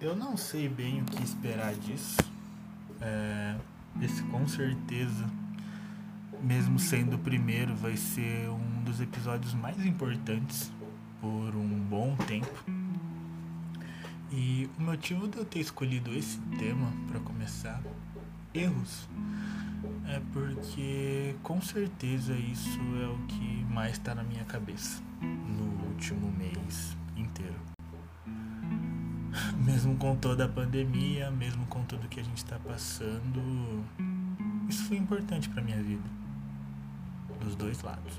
Eu não sei bem o que esperar disso. É, esse com certeza, mesmo sendo o primeiro, vai ser um dos episódios mais importantes por um bom tempo. E o motivo de eu ter escolhido esse tema para começar, erros, é porque com certeza isso é o que mais está na minha cabeça no último mês inteiro. Mesmo com toda a pandemia, mesmo com tudo que a gente está passando, isso foi importante para minha vida, dos dois lados.